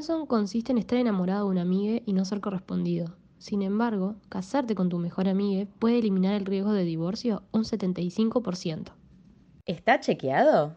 friendzone consiste en estar enamorado de una amiga y no ser correspondido. Sin embargo, casarte con tu mejor amiga puede eliminar el riesgo de divorcio un 75%. ¿Está chequeado?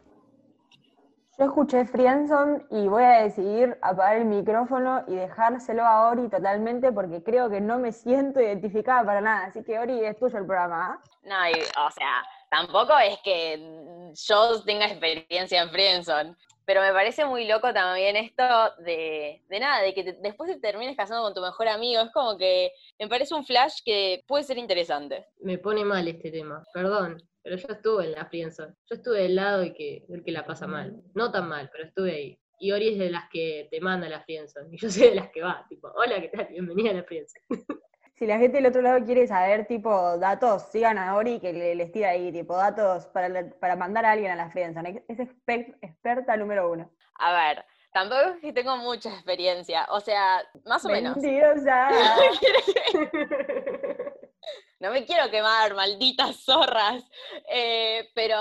Yo escuché Friendzone y voy a decidir apagar el micrófono y dejárselo a Ori totalmente porque creo que no me siento identificada para nada. Así que Ori, es tuyo el programa. ¿ah? No, o sea, tampoco es que yo tenga experiencia en Friendzone. Pero me parece muy loco también esto de, de nada, de que después te termines casando con tu mejor amigo. Es como que me parece un flash que puede ser interesante. Me pone mal este tema, perdón, pero yo estuve en la friendzone. Yo estuve del lado de que, del que la pasa mal. No tan mal, pero estuve ahí. Y Ori es de las que te manda la friendzone. Y yo soy de las que va, tipo, hola, ¿qué tal? Bienvenida a la friendzone. si la gente del otro lado quiere saber, tipo, datos, sigan a Ori que les tira ahí, tipo, datos para, para mandar a alguien a la friendzone. Es experta número uno. A ver, tampoco es que tengo mucha experiencia, o sea, más o menos. no me quiero quemar, malditas zorras. Eh, pero,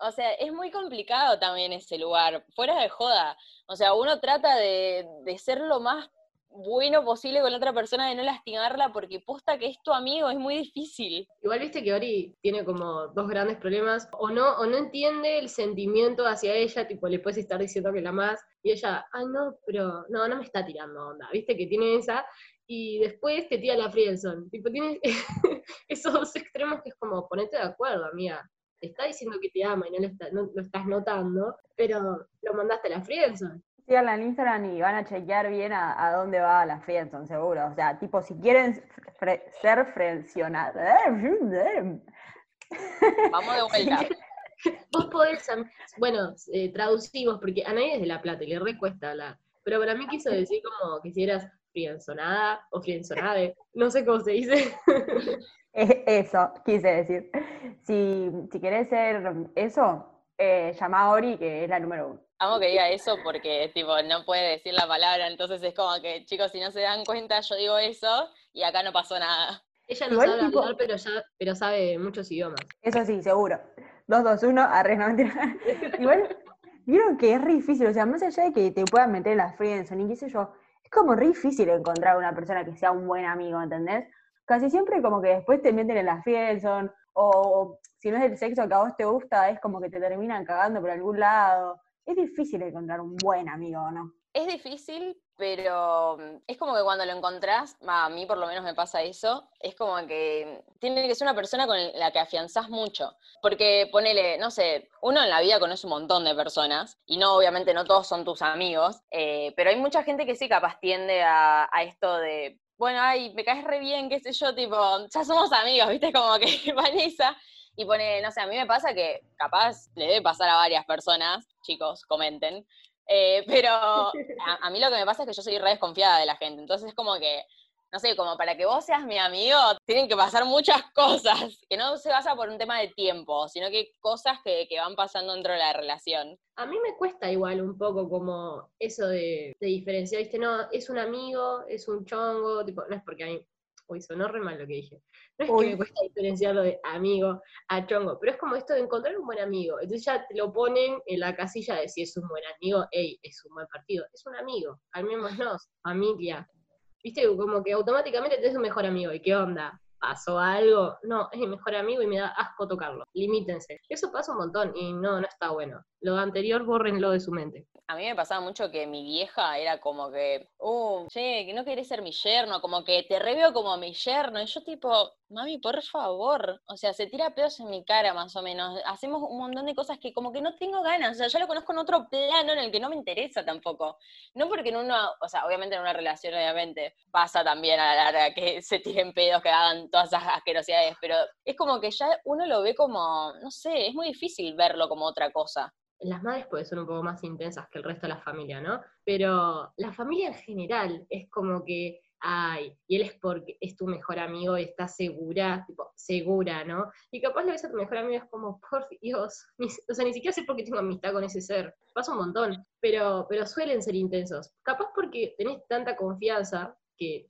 o sea, es muy complicado también ese lugar, fuera de joda. O sea, uno trata de, de ser lo más bueno posible con la otra persona, de no lastimarla, porque posta que es tu amigo, es muy difícil. Igual viste que Ori tiene como dos grandes problemas, o no, o no entiende el sentimiento hacia ella, tipo le puedes estar diciendo que la más, y ella, ah, no, pero no, no me está tirando onda, viste que tiene esa, y después te tira la friendzone, tipo tienes esos dos extremos que es como, ponete de acuerdo, amiga, te está diciendo que te ama y no lo, no lo estás notando, pero lo mandaste a la friendzone síganla en Instagram y van a chequear bien a, dónde va la friendzone, seguro. O sea, tipo, si quieren ser frencionados. Vamos de vuelta. Vos podés, bueno, eh, traducimos, porque a nadie es de La Plata y le recuesta hablar. Pero para mí quiso decir como que si eras frienzonada o frienzonade, no sé cómo se dice. Eso, quise decir. Si, si querés ser eso, eh, llama a Ori, que es la número uno. Amo que diga eso porque, tipo, no puede decir la palabra, entonces es como que, chicos, si no se dan cuenta, yo digo eso y acá no pasó nada. Ella no sabe hablar, pero, ya, pero sabe muchos idiomas. Eso sí, seguro. 2, 2, 1, arre, no mentira. Igual, vieron que es re difícil, o sea, más allá de que te puedan meter en la friendzone y qué sé yo, es como re difícil encontrar una persona que sea un buen amigo, ¿entendés? Casi siempre como que después te meten en la friendzone, o si no es el sexo que a vos te gusta, es como que te terminan cagando por algún lado es difícil encontrar un buen amigo, ¿no? Es difícil, pero mm, es como que cuando lo encontrás, a mí por lo menos me pasa eso, es como que tiene que ser una persona con la que afianzás mucho. Porque ponele, no sé, uno en la vida conoce un montón de personas, y no, obviamente no todos son tus amigos, eh, pero hay mucha gente que sí capaz tiende a, a esto de, bueno, ay, me caes re bien, qué sé yo, tipo, ya somos amigos, ¿viste? Como que Vanessa y pone, no sé, a mí me pasa que capaz le debe pasar a varias personas, chicos, comenten, eh, pero a, mí lo que me pasa es que yo soy re desconfiada de la gente, entonces es como que, no sé, como para que vos seas mi amigo, tienen que pasar muchas cosas, que no se basa por un tema de tiempo, sino que cosas que, van pasando dentro de la relación. A mí me cuesta igual un poco como eso de, de diferenciar, ¿viste? No, es un amigo, es un chongo, tipo, no es porque a mí Uy, sonó re mal lo que dije. No es que me cuesta diferenciarlo de amigo a chongo, pero es como esto de encontrar un buen amigo. Entonces ya te lo ponen en la casilla de si es un buen amigo, ey, es un buen partido. Es un amigo, calmémonos, familia. Viste, como que automáticamente tenés un mejor amigo. ¿Y qué onda? pasó algo, no, es mi mejor amigo y me da asco tocarlo. Limítense. Eso pasa un montón y no, no está bueno. Lo anterior, bórrenlo de su mente. A mí me pasaba mucho que mi vieja era como que, uh, che, que no querés ser mi yerno, como que te reveo como mi yerno. Y yo tipo, mami, por favor. O sea, se tira pedos en mi cara más o menos. Hacemos un montón de cosas que como que no tengo ganas. O sea, yo lo conozco en otro plano en el que no me interesa tampoco. No porque en una, o sea, obviamente en una relación, obviamente, pasa también a la larga que se tiren pedos, que hagan todas esas asquerosidades, pero es como que ya uno lo ve como, no sé, es muy difícil verlo como otra cosa las madres pueden ser un poco más intensas que el resto de la familia, ¿no? Pero la familia en general es como que, ay, y él es porque es tu mejor amigo y está segura, tipo, segura, ¿no? Y capaz le ves a tu mejor amigo es como, por Dios, o sea, ni siquiera sé por qué tengo amistad con ese ser, pasa un montón, pero, pero suelen ser intensos. Capaz porque tenés tanta confianza que,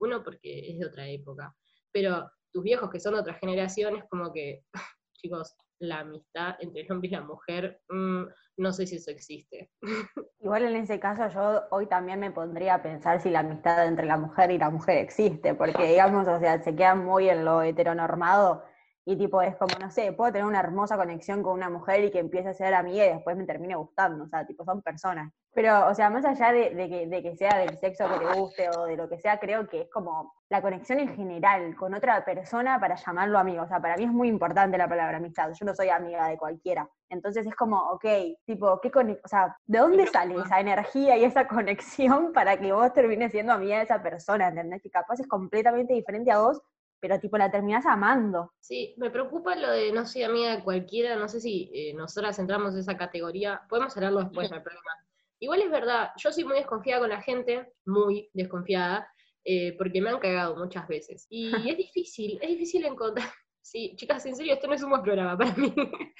uno porque es de otra época, pero tus viejos que son de otra generación es como que chicos, la amistad entre el hombre y la mujer, mm, no sé si eso existe. Igual en ese caso yo hoy también me pondría a pensar si la amistad entre la mujer y la mujer existe, porque digamos, o sea, se queda muy en lo heteronormado y tipo, es como, no sé, puedo tener una hermosa conexión con una mujer y que empiece a ser amiga y después me termine gustando. O sea, tipo, son personas. Pero, o sea, más allá de, que, de, que, sea del sexo que te guste o de lo que sea, creo que es como la conexión en general con otra persona para llamarlo amigo. O sea, para mí es muy importante la palabra amistad. Yo no soy amiga de cualquiera. Entonces es como, ok, tipo, ¿qué o sea, ¿de dónde sale esa energía y esa conexión para que vos termines siendo amiga de esa persona? ¿Entendés? Que capaz es completamente diferente a vos, pero tipo la terminás amando. Sí, me preocupa lo de no soy amiga de cualquiera, no sé si eh, nosotras entramos en esa categoría, podemos hablarlo después, no hay problema. Igual es verdad, yo soy muy desconfiada con la gente, muy desconfiada, eh, porque me han cagado muchas veces. Y es difícil, es difícil encontrar. Sí, chicas, en serio, esto no es un buen programa para mí.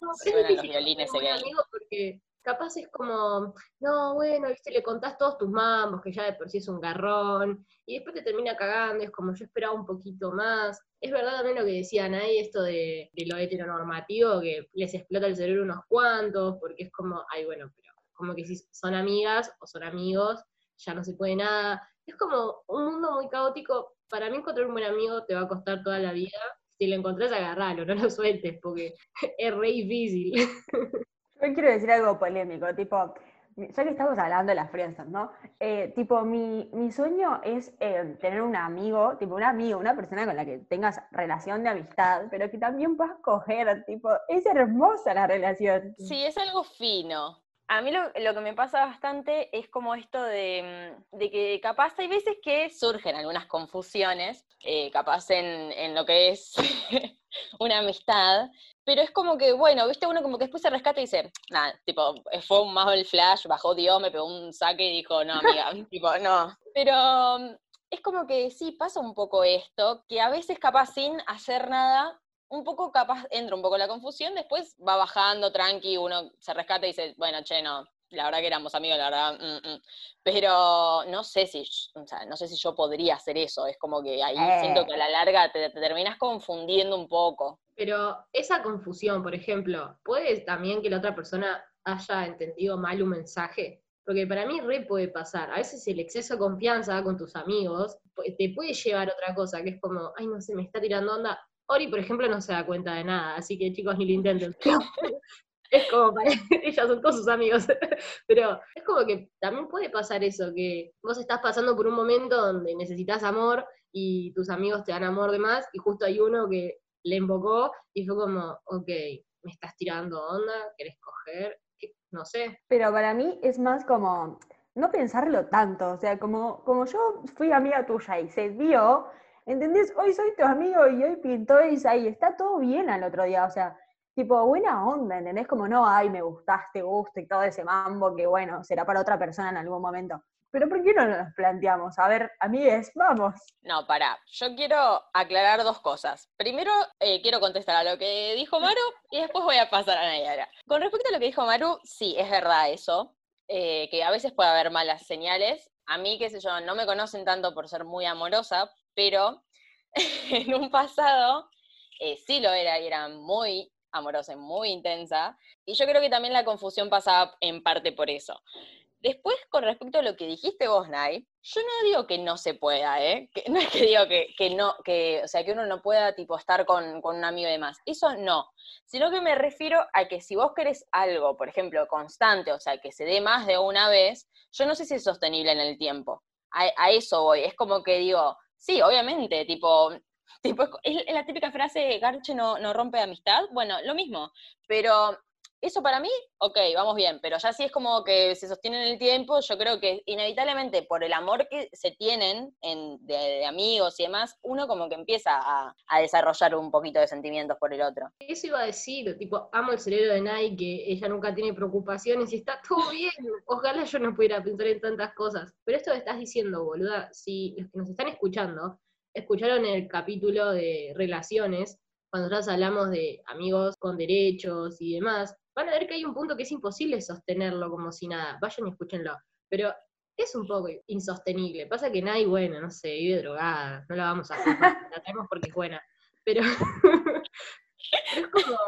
No, es difícil los amigo porque capaz es como, no, bueno, viste, le contás todos tus mambos, que ya de por sí es un garrón, y después te termina cagando, es como yo esperaba un poquito más. Es verdad también lo que decían ahí, esto de, lo heteronormativo, que les explota el cerebro unos cuantos, porque es como, ay, bueno, pero como que si son amigas o son amigos, ya no se puede nada. Es como un mundo muy caótico. Para mí encontrar un buen amigo te va a costar toda la vida. Si lo encontrás, agarralo, no lo sueltes, porque es re difícil. Yo quiero decir algo polémico, tipo, ya que estamos hablando de las friendzone, ¿no? Eh, tipo, mi, sueño es eh, tener un amigo, tipo, un amigo, una persona con la que tengas relación de amistad, pero que también puedas coger, tipo, es hermosa la relación. Sí, es algo fino. A mí lo, que me pasa bastante es como esto de, mm, que capaz hay veces que surgen algunas confusiones, eh, capaz en, en lo que es una amistad, pero es como que, bueno, viste, uno como que después se rescata y dice, nada, tipo, fue un más el flash, bajó Dios, me pegó un saque y dijo, no, amiga, tipo, no. Pero mm, es como que sí, pasa un poco esto, que a veces capaz sin hacer nada, un poco capaz entra un poco la confusión, después va bajando tranqui, uno se rescata y dice, bueno, che, no, la verdad que éramos amigos, la verdad, mm, mm". pero no sé si, o sea, no sé si yo podría hacer eso, es como que ahí siento eh. que a la larga te, te terminas confundiendo un poco. Pero esa confusión, por ejemplo, ¿puede también que la otra persona haya entendido mal un mensaje? Porque para mí re puede pasar. A veces el exceso de confianza con tus amigos te puede llevar a otra cosa, que es como, ay, no sé, me está tirando onda. Ori, por ejemplo, no se da cuenta de nada, así que chicos, ni lo intenten. es como para ellas son todos sus amigos. Pero es como que también puede pasar eso, que vos estás pasando por un momento donde necesitas amor y tus amigos te dan amor de más, y justo hay uno que le invocó y fue como, ok, me estás tirando onda, querés coger, no sé. Pero para mí es más como no pensarlo tanto, o sea, como, como yo fui amiga tuya y se dio, ¿entendés? Hoy soy tu amigo y hoy pintó y está todo bien al otro día, o sea, tipo, buena onda, ¿entendés? Como no, ay, me gustaste, gusto y todo ese mambo que, bueno, será para otra persona en algún momento. Pero ¿por qué no nos planteamos? A ver, amigues, vamos. No, para. Yo quiero aclarar dos cosas. Primero, eh, quiero contestar a lo que dijo Maru y después voy a pasar a Nayara. Con respecto a lo que dijo Maru, sí, es verdad eso. Eh, que a veces puede haber malas señales. A mí, qué sé yo, no me conocen tanto por ser muy amorosa, pero en un pasado eh, sí lo era y era muy amorosa muy intensa. Y yo creo que también la confusión pasaba en parte por eso. Después, con respecto a lo que dijiste vos, Nay, yo no digo que no se pueda, ¿eh? no es que digo que, no, que, o sea, que uno no pueda, tipo, estar con, con, un amigo y demás. Eso no. Sino que me refiero a que si vos querés algo, por ejemplo, constante, o sea, que se dé más de una vez, yo no sé si es sostenible en el tiempo. A, eso voy. Es como que digo, sí, obviamente, tipo, tipo es la típica frase, Garche no, no rompe amistad. Bueno, lo mismo. Pero eso para mí, ok, vamos bien, pero ya si es como que se sostiene en el tiempo, yo creo que inevitablemente por el amor que se tienen de, amigos y demás, uno como que empieza a, desarrollar un poquito de sentimientos por el otro. Eso iba a decir, tipo, amo el cerebro de Nike, que ella nunca tiene preocupaciones y está todo bien. Ojalá yo no pudiera pensar en tantas cosas. Pero esto que estás diciendo, boluda, si los que nos están escuchando, escucharon el capítulo de relaciones, cuando nosotros hablamos de amigos con derechos y demás, van a ver que hay un punto que es imposible sostenerlo como si nada. Vayan y escúchenlo. Pero es un poco insostenible. Pasa que nadie, bueno, no sé, vive drogada. No la vamos a hacer, la traemos porque es buena. Pero, Pero es como,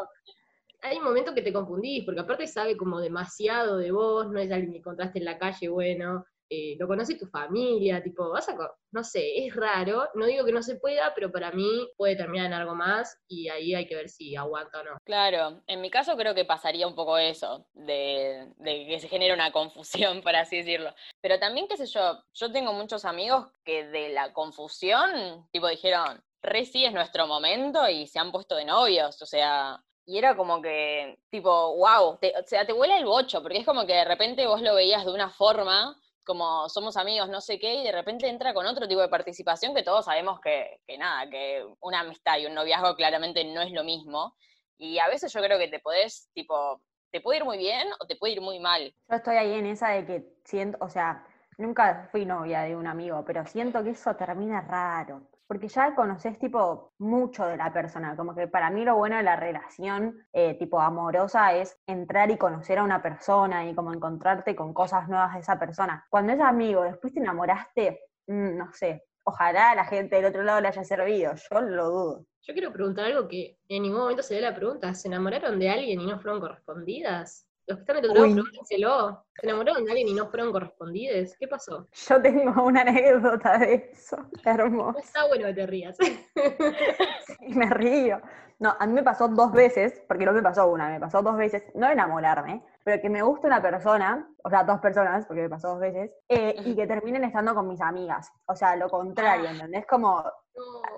hay un momento que te confundís, porque aparte sabe como demasiado de vos, no es alguien que encontraste en la calle, bueno, eh, lo conoce tu familia, tipo, vas a, no sé, es raro, no digo que no se pueda, pero para mí puede terminar en algo más y ahí hay que ver si aguanta o no. Claro, en mi caso creo que pasaría un poco eso, de, que se genere una confusión, por así decirlo. Pero también, qué sé yo, yo tengo muchos amigos que de la confusión, tipo, dijeron, re sí es nuestro momento y se han puesto de novios, o sea, y era como que, tipo, wow, o sea, te vuela el bocho, porque es como que de repente vos lo veías de una forma como somos amigos, no sé qué, y de repente entra con otro tipo de participación que todos sabemos que, que nada, que una amistad y un noviazgo claramente no es lo mismo. Y a veces yo creo que te podés, tipo, te puede ir muy bien o te puede ir muy mal. Yo estoy ahí en esa de que siento, o sea, nunca fui novia de un amigo, pero siento que eso termina raro porque ya conoces tipo mucho de la persona, como que para mí lo bueno de la relación eh, tipo amorosa es entrar y conocer a una persona y como encontrarte con cosas nuevas de esa persona. Cuando es amigo, después te enamoraste, mm, no sé, ojalá la gente del otro lado le haya servido, yo lo dudo. Yo quiero preguntar algo que en ningún momento se ve la pregunta, ¿se enamoraron de alguien y no fueron correspondidas? Los que están lado, pregúntenselo. ¿Se enamoraron de alguien y no fueron correspondidos? ¿Qué pasó? Yo tengo una anécdota de eso. Hermoso. Está bueno que te rías. me río. No, a mí me pasó dos veces, porque no me pasó una, me pasó dos veces, no enamorarme, pero que me gusta una persona, o sea, dos personas, porque me pasó dos veces, eh, y que terminen estando con mis amigas. O sea, lo contrario, ah. ¿entendés? Como,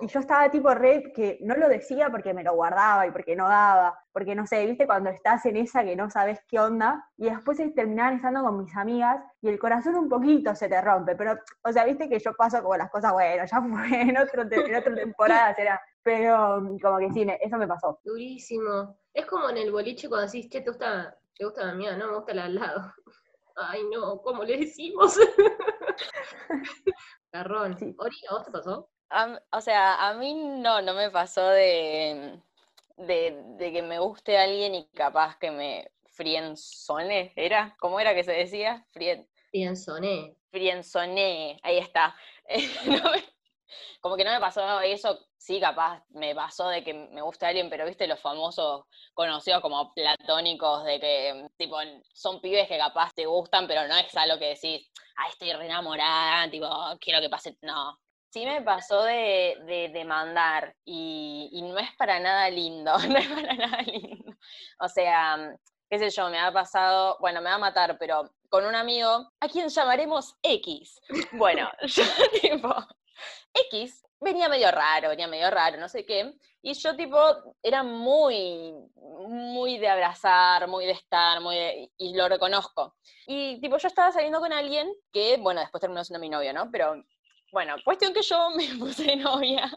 y yo estaba tipo red que no lo decía porque me lo guardaba y porque no daba, porque no sé, viste cuando estás en esa que no sabes qué onda, y después terminaban estando con mis amigas y el corazón un poquito se te rompe, pero, o sea, viste que yo paso como las cosas, bueno, ya fue en, otro, en otra temporada será, pero como que sí, eso me pasó. Durísimo. Es como en el boliche cuando decís, che, te gusta te gusta la mía, no, me gusta la al lado. Ay, no, ¿cómo le decimos? Carrón. Sí. Ori, ¿a vos te pasó? o sea, a mí no, no me pasó de, de, que me guste alguien y capaz que me frienzone, ¿era? ¿Cómo era que se decía? Frien... Frienzone. Frienzone, ahí está. no me, como que no me pasó eso, sí, capaz me pasó de que me gusta alguien, pero viste los famosos conocidos como platónicos, de que tipo son pibes que capaz te gustan, pero no es algo que decís, ah, estoy re enamorada, tipo, quiero que pase, no. Sí me pasó de, de demandar y, y no es para nada lindo, no es para nada lindo. O sea, qué sé yo, me ha pasado, bueno, me va a matar, pero con un amigo, a quien llamaremos X. Bueno, yo tipo, X venía medio raro, venía medio raro, no sé qué. Y yo tipo era muy, muy de abrazar, muy de estar, muy y lo reconozco. Y tipo yo estaba saliendo con alguien que, bueno, después terminó siendo mi novio, ¿no? Pero bueno, cuestión que yo me puse novia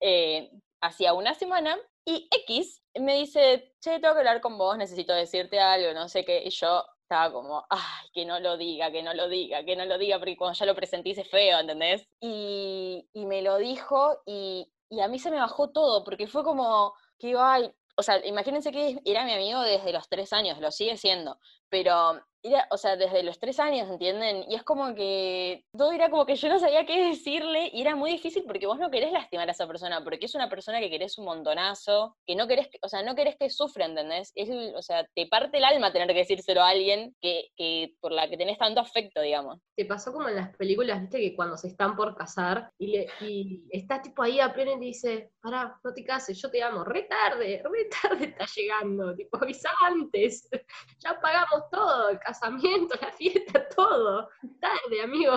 eh, hacía una semana y X me dice, che, tengo que hablar con vos, necesito decirte algo, no sé qué. Y yo, estaba como, ay, que no lo diga, que no lo diga, que no lo diga, porque cuando ya lo presentí es feo, ¿entendés? Y, y me lo dijo y, y, a mí se me bajó todo, porque fue como que, ay, o sea, imagínense que era mi amigo desde los tres años, lo sigue siendo, pero o sea, desde los tres años, ¿entienden? Y es como que todo era como que yo no sabía qué decirle y era muy difícil porque vos no querés lastimar a esa persona, porque es una persona que querés un montonazo, que no querés, o sea, no querés que sufra, ¿entendés? Es, o sea, te parte el alma tener que decírselo a alguien que, que por la que tenés tanto afecto, digamos. Te pasó como en las películas, viste, que cuando se están por casar y, le, y está tipo ahí a pleno y dice, pará, no te cases, yo te amo, re tarde, re está llegando, tipo, avisa antes, ya pagamos todo, casamiento, la fiesta, todo. Tarde, amigo.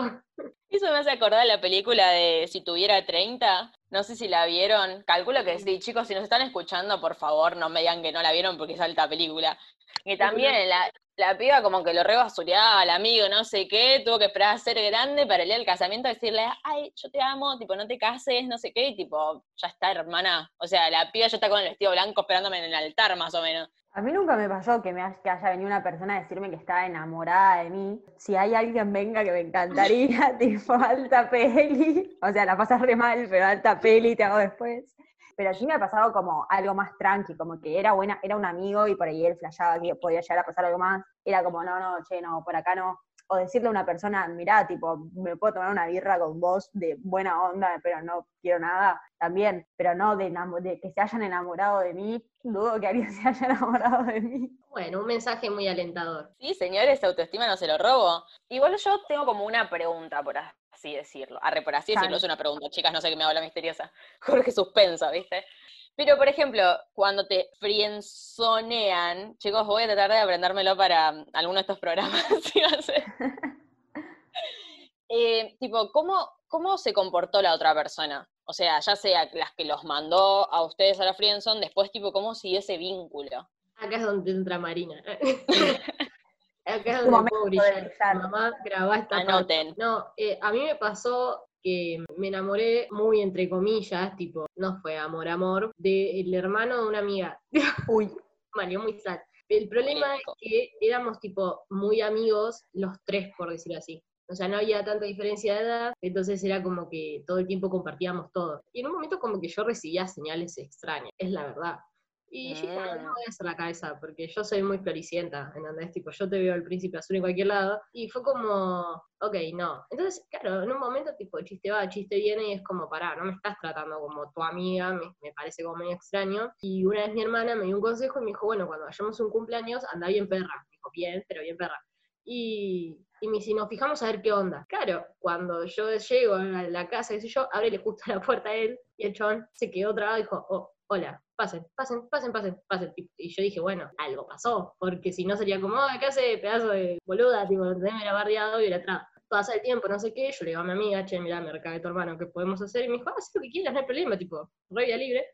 Eso me hace acordar la película de Si tuviera 30. No sé si la vieron. Calculo que sí. Chicos, si nos están escuchando, por favor, no me digan que no la vieron porque es alta película. Y también la, la piba como que lo rebasureaba al amigo, no sé qué, tuvo que esperar a ser grande para ir al casamiento y decirle, ay, yo te amo, tipo, no te cases, no sé qué, y tipo, ya está, hermana. O sea, la piba ya está con el vestido blanco esperándome en el altar, más o menos. A mí nunca me pasó que, me haya venido una persona a decirme que estaba enamorada de mí. Si hay alguien, venga, que me encantaría, tipo, alta peli. O sea, la pasas re mal, pero alta peli te hago después. Pero sí me ha pasado como algo más tranqui, como que era buena, era un amigo y por ahí él flashaba que podía llegar a pasar algo más. Era como, no, no, che, no, por acá no. O decirle a una persona, mirá, tipo, me puedo tomar una birra con vos de buena onda, pero no quiero nada, también, pero no de, de que se hayan enamorado de mí, dudo que alguien se haya enamorado de mí. Bueno, un mensaje muy alentador. Sí, señores, autoestima no se lo robo. Igual yo tengo como una pregunta, por así decirlo. Arre, por así decirlo, es una pregunta, chicas, no sé qué me habla misteriosa. Jorge suspenso, ¿viste? Pero, por ejemplo, cuando te frienzonean, chicos, voy a tratar de aprendérmelo para mm, alguno de estos programas. eh, tipo, ¿cómo, ¿cómo se comportó la otra persona? O sea, ya sea las que los mandó a ustedes a la friendzone, después, tipo, ¿cómo siguió ese vínculo? Acá es donde entra Marina. Acá es donde puedo brillar. Mamá, grabá esta Anoten. No, eh, a mí me pasó que me enamoré muy entre comillas, tipo, no fue amor, amor, del hermano de una amiga. Uy. Valió muy sad. El problema es que éramos tipo muy amigos los tres, por decirlo así. O sea, no había tanta diferencia de edad, entonces era como que todo el tiempo compartíamos todo. Y en un momento como que yo recibía señales extrañas, es la verdad. Y yo no, no voy a hacer la cabeza, porque yo soy muy floricienta, ¿entendés? Tipo, yo te veo el príncipe azul en cualquier lado, y fue como, ok, no. Entonces, claro, en un momento, tipo, chiste va, chiste viene, y es como, pará, no me estás tratando como tu amiga, me, me parece como medio extraño. Y una vez mi hermana me dio un consejo y me dijo, bueno, cuando vayamos a un cumpleaños, anda bien perra. Me dijo, bien, pero bien perra. Y, y si nos fijamos a ver qué onda. Claro, cuando yo llego a la casa, qué sé yo, abre justo la puerta a él, y el chon se quedó trabado y dijo, oh, hola, pasen, pasen, pasen, pasen, pasen. Y yo dije, bueno, algo pasó, porque si no sería como, ¿qué hace pedazo de boluda? Tipo, me hubiera bardeado y hubiera atrás. Pasa el tiempo, no sé qué, yo le digo a mi amiga, che, mira, me recabe tu hermano, ¿qué podemos hacer? Y me dijo, ah, haz lo que quieras, no hay problema, tipo, re libre.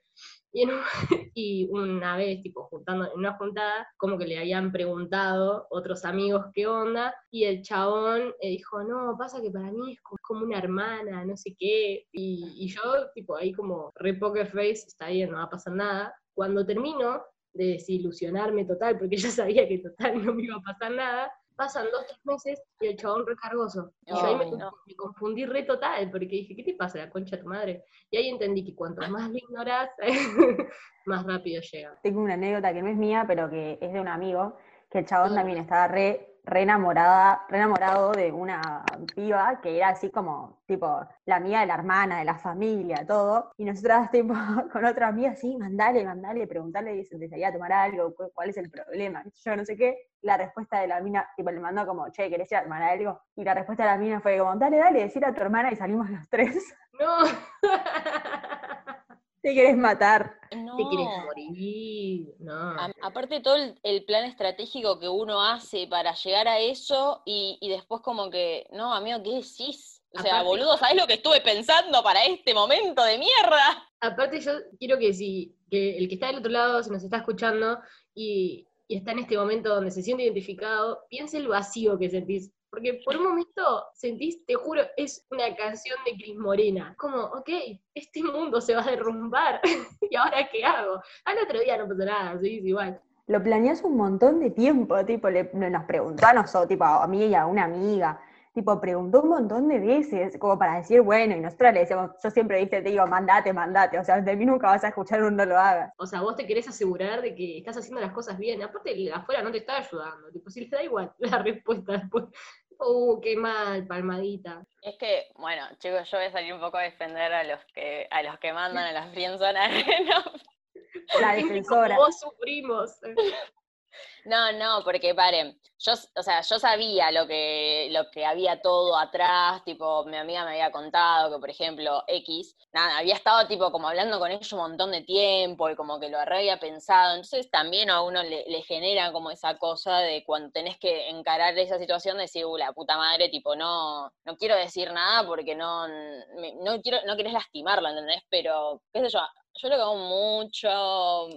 Y, y, una vez, tipo, juntando, en una juntada, como que le habían preguntado otros amigos qué onda, y el chabón eh, dijo, no, pasa que para mí es como, una hermana, no sé qué, y, y, yo, tipo, ahí como re poker face, está bien, no va a pasar nada. Cuando termino de desilusionarme total, porque ya sabía que total no me iba a pasar nada, pasan dos, tres meses y el chabón recargoso. Y yo ahí me, confundí re total, porque dije, ¿qué te pasa, la concha de tu madre? Y ahí entendí que cuanto más le ignorás, más rápido llega. Tengo una anécdota que no es mía, pero que es de un amigo, que el chabón también estaba re re enamorada, re enamorado de una piba que era así como, tipo, la amiga de la hermana, de la familia, todo. Y nosotras, tipo, con otra amiga, sí, mandale, mandale, preguntarle si desearía tomar algo, cuál es el problema, yo no sé qué. La respuesta de la mina, tipo, le mandó como, che, ¿querés ir a tomar algo? Y la respuesta de la mina fue como, dale, dale, decir a tu hermana y salimos los tres. No. Te quieres matar. No. Te quieres morir. No. aparte todo el, plan estratégico que uno hace para llegar a eso y, después como que, no, amigo, ¿qué decís? O sea, boludo, ¿sabes lo que estuve pensando para este momento de mierda? Aparte yo quiero que si que el que está del otro lado se nos está escuchando y, y está en este momento donde se siente identificado, piense el vacío que sentís porque por un momento sentís, te juro, es una canción de Cris Morena. Como, ok, este mundo se va a derrumbar. ¿Y ahora qué hago? Al otro día no pasa nada, sí, igual. Lo planeas un montón de tiempo, tipo, le, nos preguntó a nosotros, tipo, a mí y a una amiga tipo, preguntó un montón de veces, como para decir, bueno, y nosotros le decíamos, yo siempre dije, te digo, mandate, mandate, o sea, de mí nunca vas a escuchar un no lo hagas. O sea, vos te querés asegurar de que estás haciendo las cosas bien, aparte afuera no te está ayudando, tipo, si les da igual la respuesta después, uh, qué mal, palmadita. Es que, bueno, chicos, yo voy a salir un poco a defender a los que, a los que mandan a las friendzonas, ¿no? La defensora. Vos sufrimos. No, no, porque paren, yo, o sea, yo sabía lo que, lo que había todo atrás, tipo, mi amiga me había contado que, por ejemplo, X, nada, había estado tipo como hablando con ellos un montón de tiempo y como que lo había pensado, entonces también a uno le, genera como esa cosa de cuando tenés que encarar esa situación de decir, uh, la puta madre, tipo, no, no quiero decir nada porque no, no quiero, no querés lastimarlo, ¿entendés? Pero, qué sé yo, yo lo que hago mucho,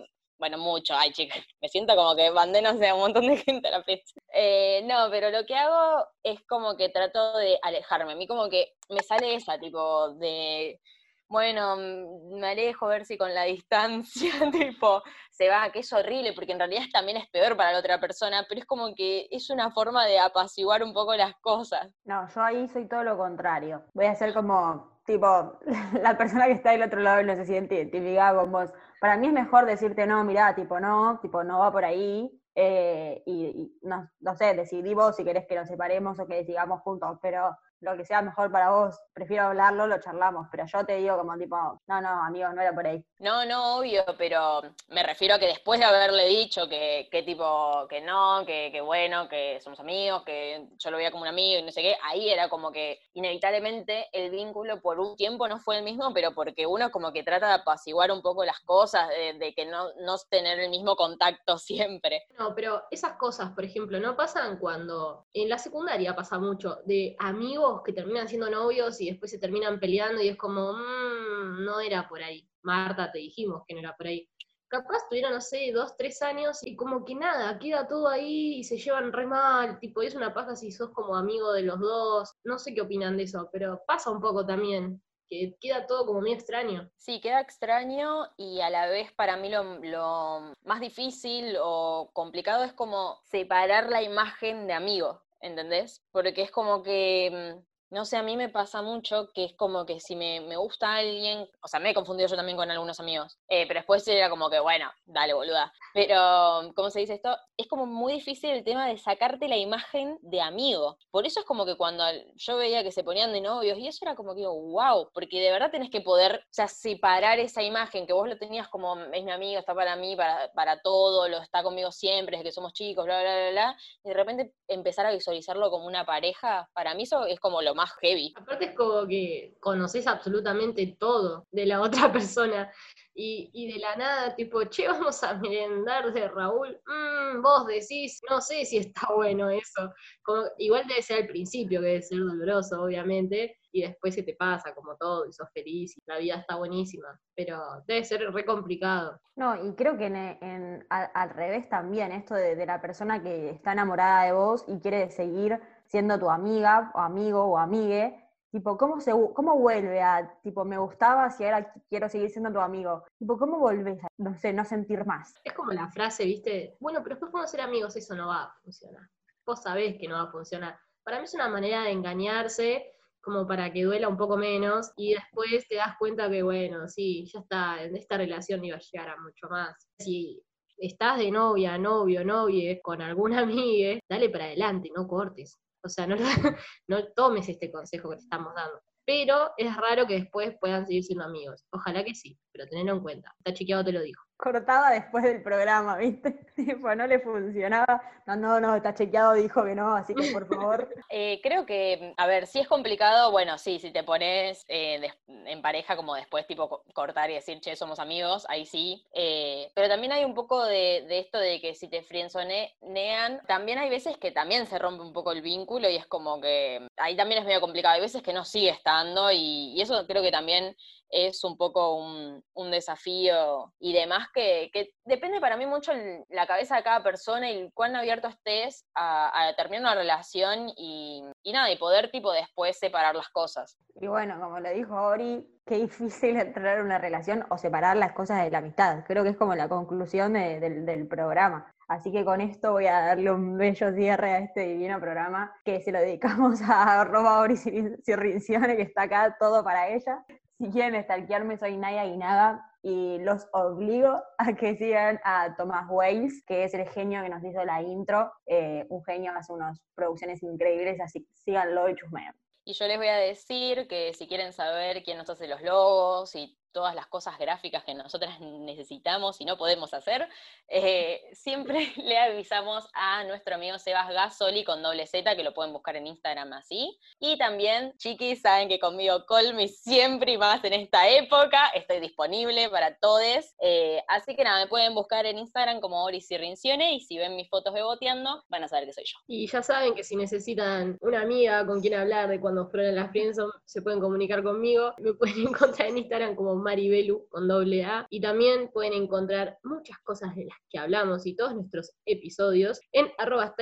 bueno, mucho, ay chicas, me siento como que mandé, no sé, un montón de gente a la fecha. Eh, no, pero lo que hago es como que trato de alejarme. A mí como que me sale esa, tipo, de, bueno, mm, me alejo a ver si con la distancia, tipo, se va, que es horrible, porque en realidad también es peor para la otra persona, pero es como que es una forma de apaciguar un poco las cosas. No, yo ahí soy todo lo contrario. Voy a ser como, tipo, la persona que está del otro lado y no se siente identificada con vos. Para mí es mejor decirte, no, mirá, tipo, no, tipo, no va por ahí, eh, y, no, no, sé, decidí vos si querés que nos separemos o que sigamos juntos, pero lo que sea mejor para vos, prefiero hablarlo, lo charlamos, pero yo te digo como tipo, no, no, amigos, no era por ahí. No, no, obvio, pero me refiero a que después de haberle dicho que, que tipo, que no, que, que, bueno, que somos amigos, que yo lo veía como un amigo y no sé qué, ahí era como que inevitablemente el vínculo por un tiempo no fue el mismo, pero porque uno como que trata de apaciguar un poco las cosas, de, de que no, no tener el mismo contacto siempre. No, pero esas cosas, por ejemplo, no pasan cuando en la secundaria pasa mucho de amigos que terminan siendo novios y después se terminan peleando y es como, mmm, no era por ahí. Marta, te dijimos que no era por ahí. Capaz tuvieron, no sé, dos, tres años y como que nada, queda todo ahí y se llevan re mal, tipo, es una paja si sos como amigo de los dos. No sé qué opinan de eso, pero pasa un poco también que queda todo como muy extraño. Sí, queda extraño y a la vez para mí lo, lo, más difícil o complicado es como separar la imagen de amigo. ¿Entendés? Porque es como que mm, no sé, a mí me pasa mucho que es como que si me, me gusta alguien, o sea, me he confundido yo también con algunos amigos, eh, pero después era como que, bueno, dale, boluda. Pero, ¿cómo se dice esto? Es como muy difícil el tema de sacarte la imagen de amigo. Por eso es como que cuando yo veía que se ponían de novios, y eso era como que, wow, porque de verdad tenés que poder, o sea, separar esa imagen, que vos lo tenías como, es mi amigo, está para mí, para, para todo, lo está conmigo siempre, desde que somos chicos, bla, bla, bla, bla, y de repente empezar a visualizarlo como una pareja, para mí eso es como lo más heavy. Aparte es como que conoces absolutamente todo de la otra persona y, de la nada, tipo, che, vamos a merendar de Raúl, mm, vos decís, no sé si está bueno eso. Como, igual debe ser al principio, que debe ser doloroso, obviamente, y después se te pasa como todo y sos feliz y la vida está buenísima, pero debe ser re complicado. No, y creo que en, al, revés también, esto de, de la persona que está enamorada de vos y quiere seguir siendo tu amiga o amigo o amigue, tipo, ¿cómo, se, ¿cómo vuelve a, tipo, me gustaba si ahora quiero seguir siendo tu amigo? Tipo, ¿cómo volvés a, no sé, no sentir más? Es como la frase, viste, bueno, pero después podemos ser amigos, eso no va a funcionar. Vos sabés que no va a funcionar. Para mí es una manera de engañarse como para que duela un poco menos y después te das cuenta que, bueno, sí, ya está, en esta relación iba a llegar a mucho más. Si estás de novia, novio, novie con alguna amiga, dale para adelante, no cortes. O sea, no, no tomes este consejo que te estamos dando. Pero es raro que después puedan seguir siendo amigos. Ojalá que sí, pero tenedlo en cuenta. Está chequeado, te lo digo cortaba después del programa, ¿viste? Tipo, no le funcionaba. No, no, no, está chequeado, dijo que no, así que por favor. Eh, creo que, a ver, si es complicado, bueno, sí, si te pones eh, en pareja, como después, tipo, cortar y decir, che, somos amigos, ahí sí. Eh, pero también hay un poco de, esto de que si te frienzonean, también hay veces que también se rompe un poco el vínculo y es como que ahí también es medio complicado. Hay veces que no sigue estando y, y eso creo que también es un poco un, desafío y demás que, depende para mí mucho la cabeza de cada persona y cuán abierto estés a, terminar una relación y, nada, y poder tipo después separar las cosas. Y bueno, como le dijo Ori, qué difícil entrar en una relación o separar las cosas de la amistad. Creo que es como la conclusión del programa. Así que con esto voy a darle un bello cierre a este divino programa que se lo dedicamos a Roba Ori Cirrincione, que está acá todo para ella si quieren stalkearme, soy Naya Guinaga y los obligo a que sigan a Thomas Wales, que es el genio que nos hizo la intro, eh, un genio, hace unas producciones increíbles, así que síganlo y chusmean. Y yo les voy a decir que si quieren saber quién nos hace los logos y todas las cosas gráficas que nosotras necesitamos y no podemos hacer, eh, siempre le avisamos a nuestro amigo Sebas Gasoli con doble Z, que lo pueden buscar en Instagram así. Y también, chiquis, saben que conmigo Colmi siempre y más en esta época, estoy disponible para todos. Eh, así que nada, me pueden buscar en Instagram como Oris y y si ven mis fotos beboteando, van a saber que soy yo. Y ya saben que si necesitan una amiga con quien hablar de cuando fueron las Friendzone, se pueden comunicar conmigo. Me pueden encontrar en Instagram como Maribelu con doble A. Y también pueden encontrar muchas cosas de las que hablamos y todos nuestros episodios en arroba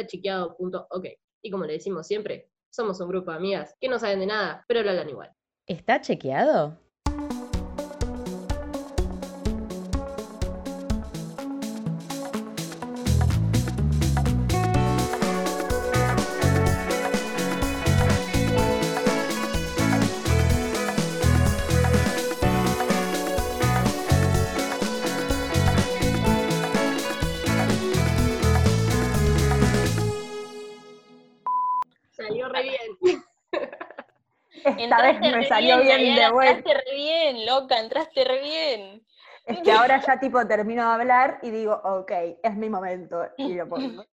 Y como le decimos siempre, somos un grupo de amigas que no saben de nada, pero lo hablan igual. ¿Está chequeado? Esta vez me salió bien de vuelta. Entraste re bien, loca, entraste re bien. Es que ahora ya tipo termino de hablar y digo, ok, es mi momento y lo pongo.